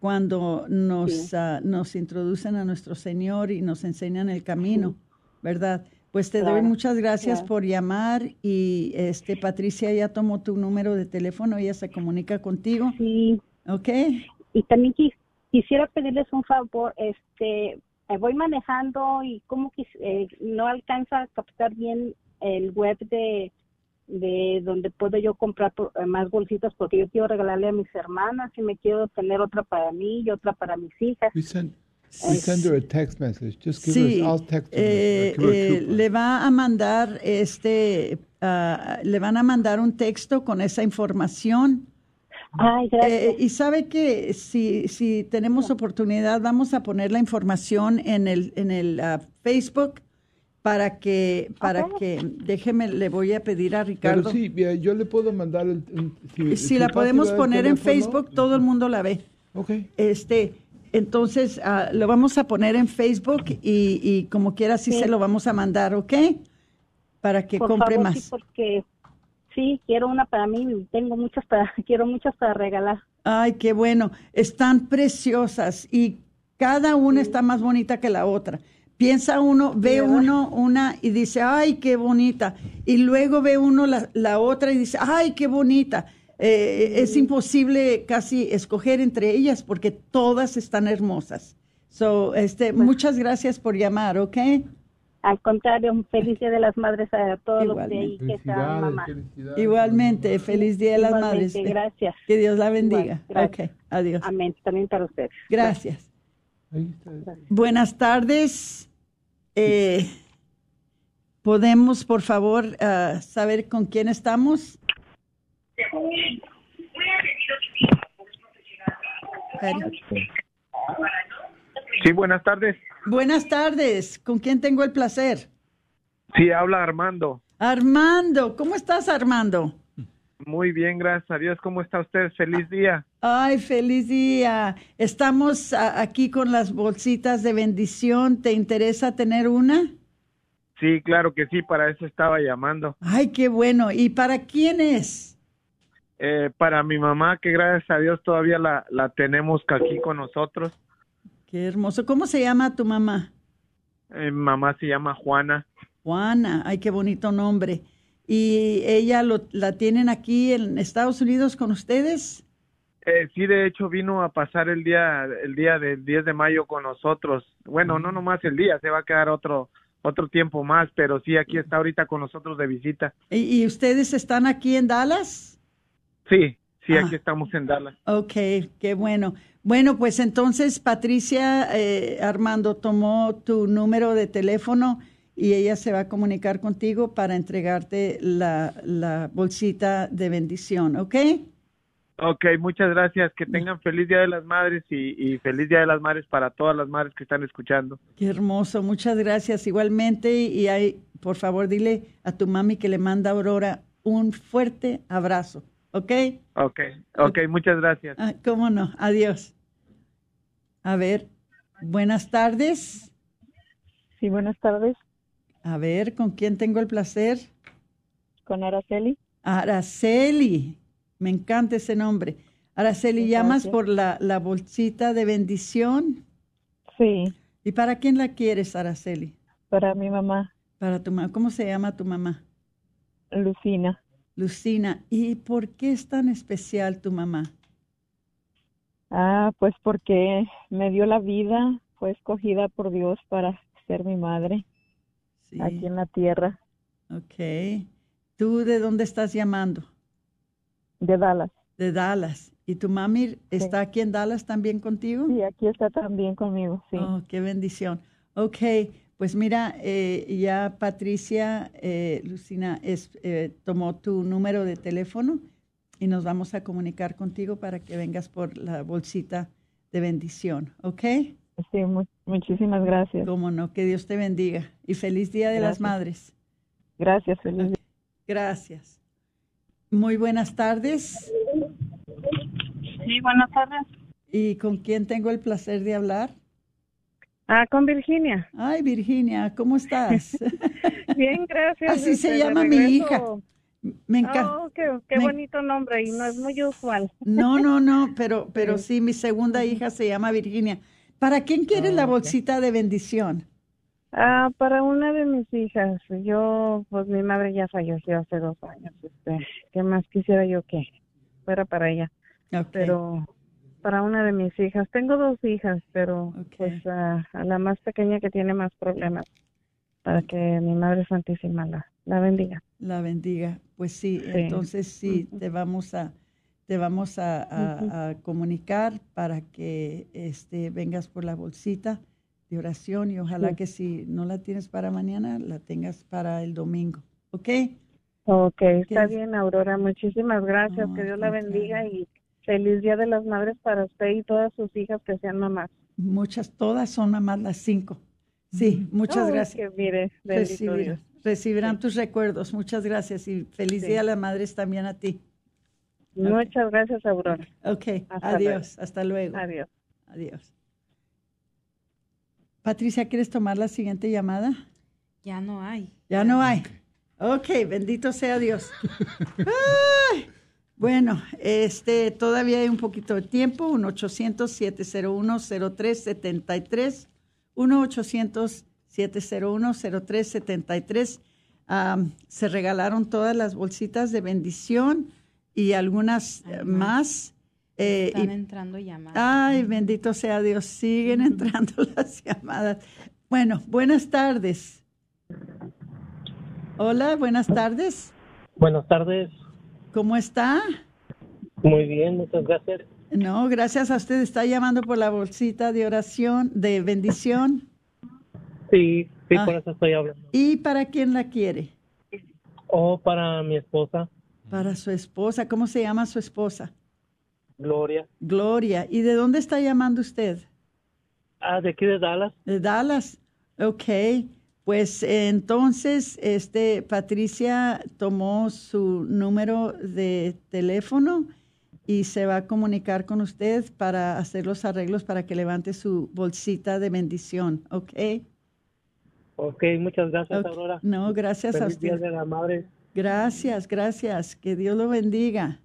cuando nos, ah, nos introducen a nuestro Señor y nos enseñan el camino, ¿verdad? Pues te doy muchas gracias por llamar y este Patricia ya tomó tu número de teléfono, ella se comunica contigo. Sí. ¿Ok? Y también quisiera pedirles un favor, este, eh, voy manejando y como que eh, no alcanza a captar bien el web de, de donde puedo yo comprar eh, más bolsitas porque yo quiero regalarle a mis hermanas y me quiero tener otra para mí y otra para mis hijas. We send, her a text message. Just give sí, her, I'll text le va a mandar este, uh, le van a mandar un texto con esa información eh, y sabe que si, si tenemos oportunidad, vamos a poner la información en el, en el ah, Facebook para que, para que, déjeme, le voy a pedir a Ricardo. Pero sí, yo le puedo mandar el... si, la podemos poner en Facebook, todo el mundo la ve. Ok. Este, entonces, uh, lo vamos a poner en Facebook y, y como quiera, sí, se lo vamos a mandar, ¿ok? Para que compre más. Sí, porque Sí, quiero una para mí, tengo muchas para, quiero muchas para regalar. Ay, qué bueno, están preciosas y cada una está más bonita que la otra. Piensa uno, ve uno una y dice, ay, qué bonita. Y luego ve uno la, la otra y dice, ay, qué bonita. Eh, es imposible casi escoger entre ellas porque todas están hermosas. So, este, muchas gracias por llamar, ¿ok? Al contrario, feliz Día de las Madres a todos los de ahí que están mamá. Igualmente, feliz Día de las Madres. Gracias. Que Dios la bendiga. ok, adiós. Amén, también para ustedes. Gracias. Buenas tardes. Eh, ¿Podemos, por favor, uh, saber con quién estamos? Sí, buenas tardes. Buenas tardes. ¿Con quién tengo el placer? Sí, habla Armando. Armando, ¿cómo estás, Armando? Muy bien, gracias a Dios. ¿Cómo está usted? Feliz día. Ay, feliz día. Estamos aquí con las bolsitas de bendición. ¿Te interesa tener una? Sí, claro que sí, para eso estaba llamando. Ay, qué bueno. ¿Y para quién es? Eh, para mi mamá, que gracias a Dios todavía la, la tenemos aquí con nosotros. Qué hermoso. ¿Cómo se llama tu mamá? Eh, mamá se llama Juana. Juana, ay, qué bonito nombre. ¿Y ella lo, la tienen aquí en Estados Unidos con ustedes? Eh, sí, de hecho vino a pasar el día el día del 10 de mayo con nosotros. Bueno, no nomás el día, se va a quedar otro otro tiempo más, pero sí aquí está ahorita con nosotros de visita. ¿Y, ustedes están aquí en Dallas? Sí, sí, aquí ah. estamos en Dallas. Ok, qué bueno. Bueno, pues entonces Patricia eh, Armando tomó tu número de teléfono y ella se va a comunicar contigo para entregarte la, bolsita de bendición, ¿ok? Ok, muchas gracias. Que tengan feliz Día de las Madres y, feliz Día de las Madres para todas las madres que están escuchando. Qué hermoso, muchas gracias igualmente. Y ahí, por favor, dile a tu mami que le manda a Aurora un fuerte abrazo. ¿Ok? Ok, ok, muchas gracias. Ah, ¿Cómo no? Adiós. A ver, buenas tardes. Sí, buenas tardes. A ver, ¿con quién tengo el placer? Con Araceli. Araceli, me encanta ese nombre. Araceli, ¿llamas por la, la bolsita de bendición? Sí. ¿Y para quién la quieres, Araceli? Para mi mamá. Para tu mamá. ¿Cómo se llama tu mamá? Lucina. Lucina, ¿y por qué es tan especial tu mamá? Ah, pues porque me dio la vida, fue escogida por Dios para ser mi madre aquí en la tierra. Ok. ¿Tú de dónde estás llamando? De Dallas. De Dallas. ¿Y tu mami está aquí en Dallas también contigo? Sí, aquí está también conmigo, sí. Oh, qué bendición. Ok, Pues mira, eh, ya Patricia, eh, Lucina, es, eh, tomó tu número de teléfono y nos vamos a comunicar contigo para que vengas por la bolsita de bendición, ¿ok? Sí, muchísimas gracias. Cómo no, que Dios te bendiga y feliz Día de las Madres. Gracias, feliz día. Gracias. Muy buenas tardes. Sí, buenas tardes. ¿Y con quién tengo el placer de hablar? Ah, con Virginia. Ay, Virginia, ¿cómo estás? Bien, gracias. Así se Este, llama mi hija. Me encanta. Oh, qué, qué me- bonito nombre y no es muy usual. No, no, no, pero, pero sí, mi segunda hija se llama Virginia. ¿Para quién quieres la bolsita de bendición? Ah, para una de mis hijas. Yo, pues mi madre ya falleció hace dos años. Este, ¿qué más quisiera yo que fuera para ella? Pero para una de mis hijas. Tengo dos hijas, pero pues a la más pequeña que tiene más problemas. Para que mi Madre Santísima la, la bendiga. La bendiga. Pues sí, Sí. entonces sí, te vamos a te vamos a, a- a comunicar para que este vengas por la bolsita de oración y ojalá Sí. que si no la tienes para mañana, la tengas para el domingo. ¿Ok? Ok, está ¿Qué? bien, Aurora. Muchísimas gracias. Que Dios la bendiga y feliz Día de las Madres para usted y todas sus hijas que sean mamás. Muchas, todas son mamás las cinco. Sí, muchas Ay, gracias. que mire, bendito Recibir- Dios. recibirán tus recuerdos. Muchas gracias y feliz Sí. Día a las Madres también a ti. Muchas gracias, Aurora. Ok, Hasta adiós, luego. hasta luego. Adiós. Adiós. Patricia, ¿quieres tomar la siguiente llamada? Ya no hay. Ya no hay. Ok, bendito sea Dios. Ay, bueno, este, todavía hay un poquito de tiempo, 1-800-701-0373, 1-800-701-0373. Am, se regalaron todas las bolsitas de bendición y algunas eh, más. eh, Están y- entrando llamadas. Ay, bendito sea Dios, siguen entrando las llamadas. Bueno, buenas tardes. Hola, buenas tardes. Buenas tardes. ¿Cómo está? Muy bien, muchas gracias. No, gracias a usted. Está llamando por la bolsita de oración, de bendición. Sí, sí, Ah. por eso estoy hablando. ¿Y para quién la quiere? O para mi esposa, Para su esposa. ¿Cómo se llama su esposa? Gloria. Gloria. ¿Y de dónde está llamando usted? Ah, de aquí de Dallas. De Dallas. Ok. Pues entonces, este, Patricia tomó su número de teléfono y se va a comunicar con usted para hacer los arreglos para que levante su bolsita de bendición. Ok. Ok, muchas gracias. Aurora. No, gracias a usted. Día de la Madre. Gracias, gracias. Que Dios lo bendiga.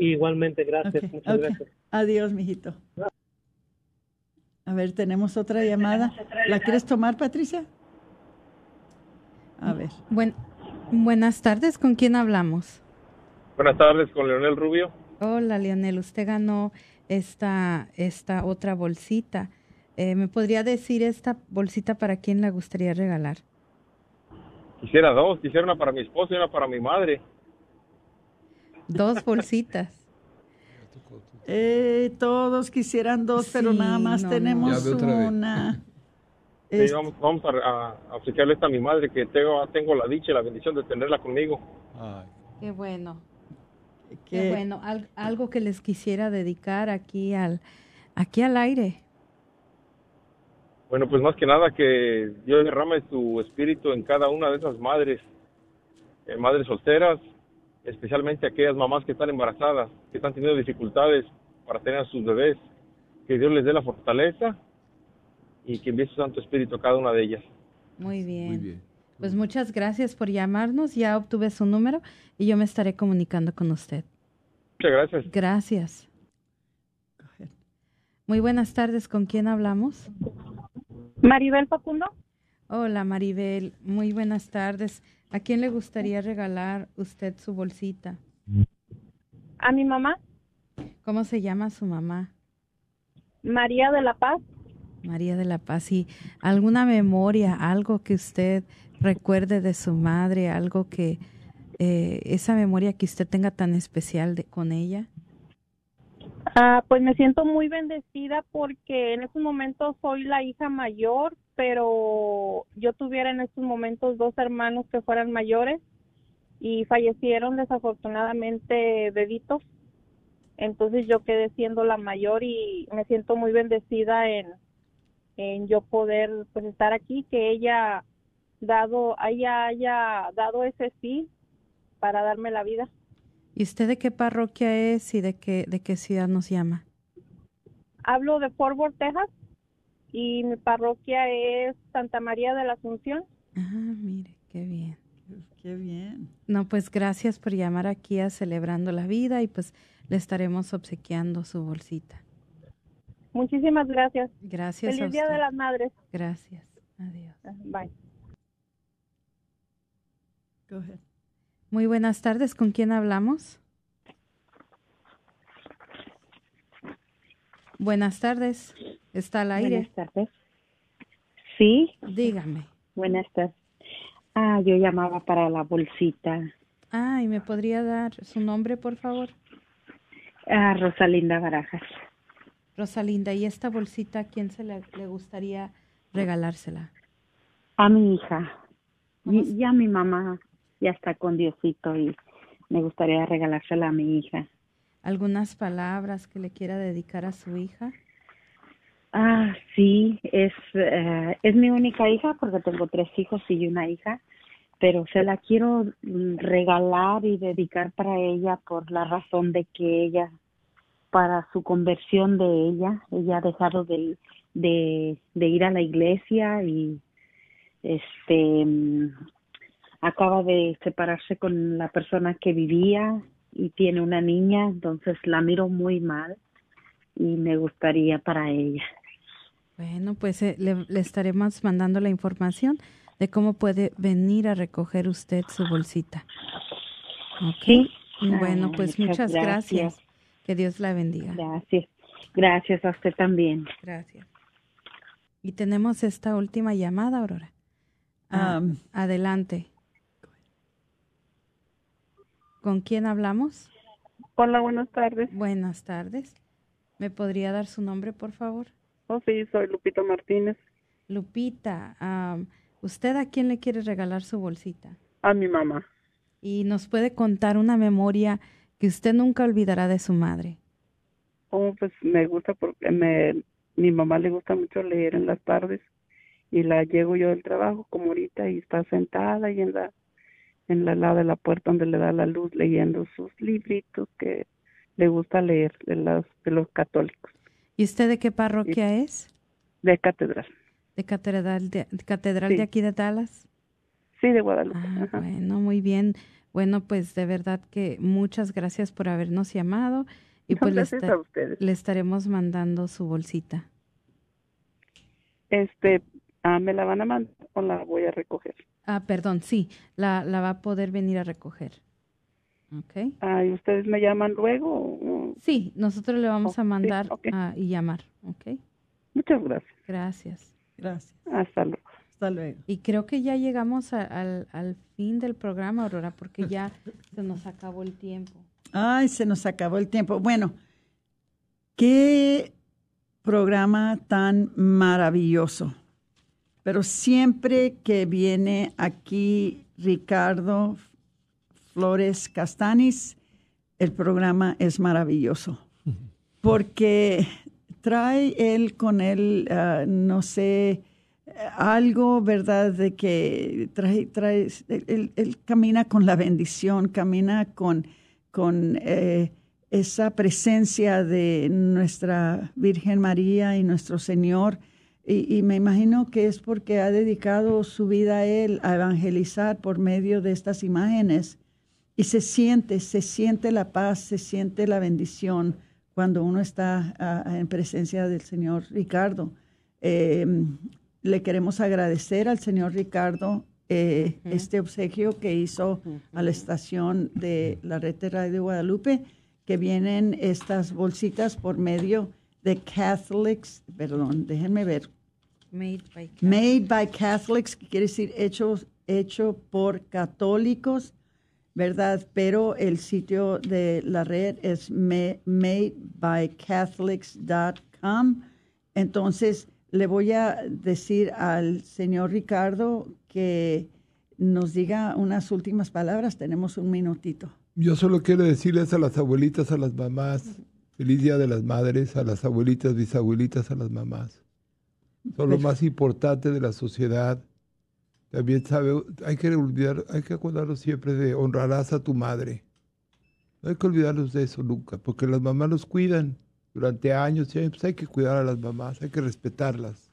Igualmente, gracias, muchas gracias. Adiós, mijito. A ver, tenemos otra llamada. ¿La quieres tomar, Patricia? A ver. Buen- buenas tardes, ¿con quién hablamos? Buenas tardes, con Leonel Rubio. Hola, Leonel, usted ganó esta, esta otra bolsita. Eh, ¿Me podría decir esta bolsita para quién la gustaría regalar? Quisiera dos, quisiera una para mi esposa y una para mi madre. Dos bolsitas. Eh, todos quisieran dos, pero nada más no, tenemos no. Una. Sí, Este- vamos vamos a, a, a obsequiarle esta a mi madre, que tengo, tengo la dicha y la bendición de tenerla conmigo. Qué bueno. Qué bueno. Al- algo que les quisiera dedicar aquí al, aquí al aire. Bueno, pues más que nada que Dios derrame su espíritu en cada una de esas madres, eh, madres solteras, especialmente aquellas mamás que están embarazadas, que están teniendo dificultades para tener a sus bebés. Que Dios les dé la fortaleza y que envíe su Santo Espíritu a cada una de ellas. Muy bien. Pues muchas gracias por llamarnos. Ya obtuve su número y yo me estaré comunicando con usted. Muchas gracias. Gracias. Muy buenas tardes. ¿Con quién hablamos? Maribel Facundo. Hola Maribel. Muy buenas tardes. ¿A quién le gustaría regalar usted su bolsita? A mi mamá, ¿Cómo se llama su mamá? María de la Paz. María de la Paz. ¿Y alguna memoria, algo que usted recuerde de su madre, algo que eh, esa memoria que usted tenga tan especial con ella? Ah, pues me siento muy bendecida porque en estos momentos soy la hija mayor pero yo tuviera en estos momentos dos hermanos que fueran mayores y fallecieron desafortunadamente bebitos. Entonces yo quedé siendo la mayor y me siento muy bendecida en, en yo poder pues estar aquí, que ella dado, ella haya dado ese sí para darme la vida. ¿Y usted de qué parroquia es y de qué, de qué ciudad nos llama? Hablo de Fort Worth, Texas, y mi parroquia es Santa María de la Asunción. Ah, mire, qué bien. Qué bien. No, pues gracias por llamar aquí a Celebrando la Vida y pues le estaremos obsequiando su bolsita. Muchísimas gracias. Gracias. Feliz Día de las Madres. Gracias. Adiós. Bye. Go ahead. Muy buenas tardes. ¿Con quién hablamos? Buenas tardes. Está al aire. Buenas tardes. Sí. Dígame. Buenas tardes. Ah, yo llamaba para la bolsita. Ah, ¿y me podría dar su nombre, por favor? Ah, Rosalinda Barajas. Rosalinda, ¿y esta bolsita a quién se le, le gustaría regalársela? A mi hija. Y, ya mi mamá ya está con Diosito y me gustaría regalársela a mi hija. ¿Algunas palabras que le quiera dedicar a su hija? Ah, sí, es, eh, es mi única hija porque tengo tres hijos y una hija, pero se la quiero regalar y dedicar para ella por la razón de que ella, para su conversión de ella, ella ha dejado de, de, de ir a la iglesia y este mm, acaba de separarse con la persona que vivía y tiene una niña, entonces la miro muy mal y me gustaría para ella. Bueno, pues eh, le, le, estaremos mandando la información de cómo puede venir a recoger usted su bolsita. Ok. Bueno, pues muchas, muchas gracias. gracias. Que Dios la bendiga. Gracias. Gracias a usted también. Gracias. Y tenemos esta última llamada, Aurora. Ah, um, adelante. ¿Con quién hablamos? Hola, buenas tardes. Buenas tardes. ¿Me podría dar su nombre, por favor? Oh, sí, soy Lupita Martínez. Lupita, um, ¿usted a quién le quiere regalar su bolsita? A mi mamá. ¿Y nos puede contar una memoria que usted nunca olvidará de su madre? Oh, pues me gusta porque me, mi mamá le gusta mucho leer en las tardes y la llego yo del trabajo como ahorita y está sentada y en la en la lado de la puerta donde le da la luz leyendo sus libritos que le gusta leer de los de los católicos. ¿Y usted de qué parroquia es? De catedral. ¿De catedral de, catedral sí. de aquí de Dallas? Sí, de Guadalupe. Ah, bueno, muy bien. Bueno, pues de verdad que muchas gracias por habernos llamado y pues gracias le, a ustedes. le estaremos mandando su bolsita. Este, ah, ¿me la van a mandar o la voy a recoger? Ah, perdón, sí, la, la va a poder venir a recoger. Okay. Ah, ¿y ustedes me llaman luego? Sí, nosotros le vamos oh, a mandar sí, okay. y llamar, ¿ok? Muchas gracias. Gracias. Gracias. Hasta luego. Hasta luego. Y creo que ya llegamos a, al, al fin del programa, Aurora, porque ya se nos acabó el tiempo. Ay, se nos acabó el tiempo. Bueno, qué programa tan maravilloso. Pero siempre que viene aquí Ricardo Flores Castanis, el programa es maravilloso. Porque trae él con él, uh, no sé, algo, ¿verdad? De que trae, trae, él, camina con la bendición, camina con, con eh, esa presencia de nuestra Virgen María y nuestro Señor. Y, me imagino que es porque ha dedicado su vida a él a evangelizar por medio de estas imágenes. Y se siente, se siente la paz, se siente la bendición cuando uno está uh, en presencia del Señor Ricardo. Eh, le queremos agradecer al señor Ricardo eh, uh -huh. este obsequio que hizo uh -huh. a la estación de la red de Radio Guadalupe, que vienen estas bolsitas por medio de Catholics, perdón, déjenme ver. Made by Catholics. Made by Catholics, que quiere decir hecho, hecho por católicos, ¿verdad? Pero el sitio de la red es madebycatholics.com. Entonces, le voy a decir al señor Ricardo que nos diga unas últimas palabras. Tenemos un minutito. Yo solo quiero decirles a las abuelitas, a las mamás, feliz día de las madres, a las abuelitas, bisabuelitas, a las mamás. Son lo más importante de la sociedad. También sabe, hay que olvidar, hay que acordarnos siempre de honrarás a tu madre. No hay que olvidarnos de eso nunca, porque las mamás los cuidan durante años y pues hay que cuidar a las mamás, hay que respetarlas.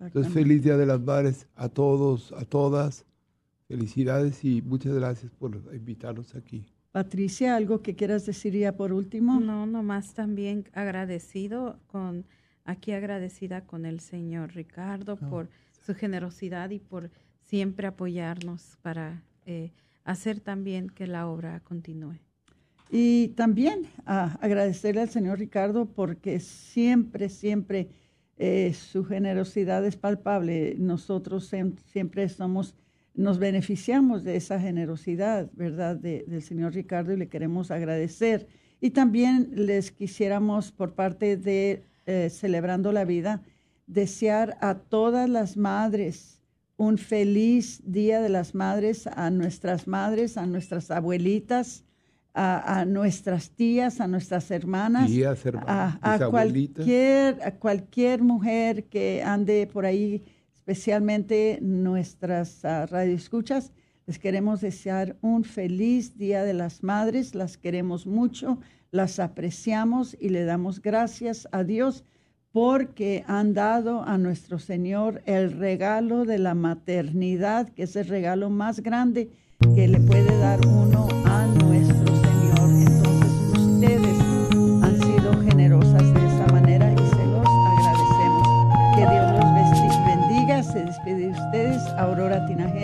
Entonces, feliz Día de las Madres a todos, a todas. Felicidades y muchas gracias por invitarnos aquí. Patricia, ¿algo que quieras decir ya por último? No, nomás también agradecido con, aquí agradecida con el señor Ricardo ah, por su generosidad y por siempre apoyarnos para eh, hacer también que la obra continúe. Y también ah, agradecerle al señor Ricardo porque siempre, siempre eh, su generosidad es palpable. Nosotros siempre somos, nos beneficiamos de esa generosidad, ¿verdad?, del señor Ricardo y le queremos agradecer. Y también les quisiéramos, por parte de eh, Celebrando la Vida, desear a todas las madres un feliz Día de las Madres, a nuestras madres, a nuestras abuelitas, a, nuestras tías, a nuestras hermanas, a, cualquier, a cualquier mujer que ande por ahí, especialmente nuestras uh, radioescuchas. Les queremos desear un feliz Día de las Madres, las queremos mucho, las apreciamos y le damos gracias a Dios porque han dado a nuestro Señor el regalo de la maternidad, que es el regalo más grande que le puede dar uno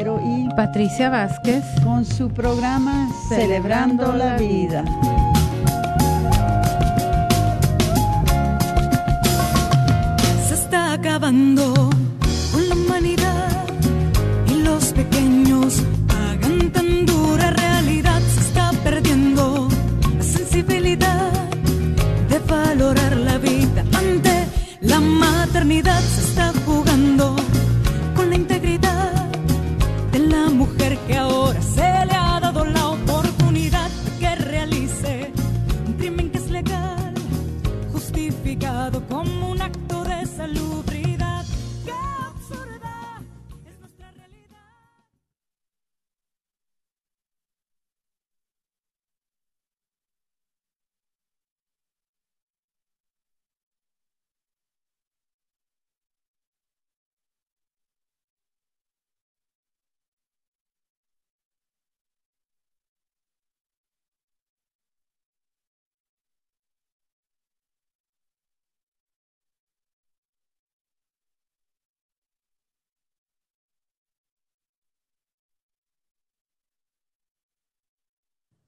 Y Patricia Vázquez con su programa Celebrando la Vida. Se está acabando con la humanidad y los pequeños pagan tan dura realidad. Se está perdiendo de valorar la vida ante la maternidad se está que ahora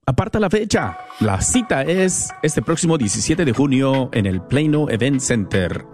Aparta la fecha. La cita es este próximo 17 de junio en el Plano Event Center.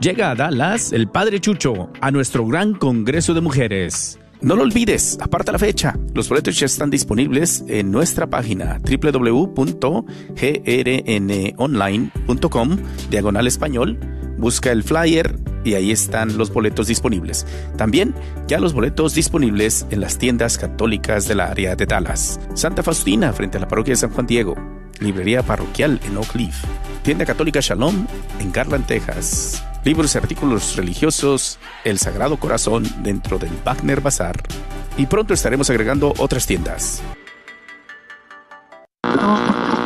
Llega a Dallas el Padre Chucho a nuestro gran Congreso de Mujeres. No lo olvides, aparta la fecha. Los boletos ya están disponibles en nuestra página www.grnonline.com, diagonal español. Busca el flyer y ahí están los boletos disponibles. También ya los boletos disponibles en las tiendas católicas del área de Dallas. Santa Faustina frente a la parroquia de San Juan Diego. Librería parroquial en Oak Cliff. Tienda católica Shalom en Garland, Texas. Libros y artículos religiosos El Sagrado Corazón dentro del Wagner Bazar. Y pronto estaremos agregando otras tiendas.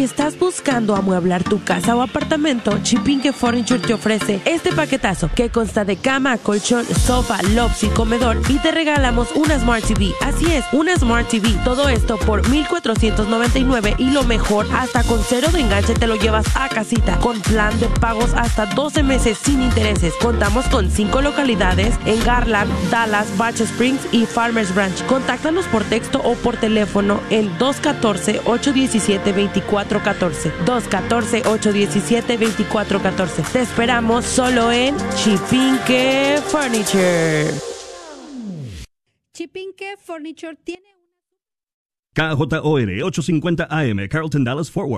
Si estás buscando amueblar tu casa o apartamento, Chipinque Furniture te ofrece este paquetazo que consta de cama, colchón, sofá, lobs y comedor y te regalamos una Smart TV. Así es, una Smart TV. Todo esto por 1499 y lo mejor, hasta con cero de enganche te lo llevas a casita con plan de pagos hasta 12 meses sin intereses. Contamos con 5 localidades en Garland, Dallas, Batch Springs y Farmers Branch. Contáctanos por texto o por teléfono en 214-817-2414. 214-817-2414. Te esperamos solo en Chipinque Furniture. Chipinque Furniture tiene KJOR 850 AM, Carlton Dallas Forward.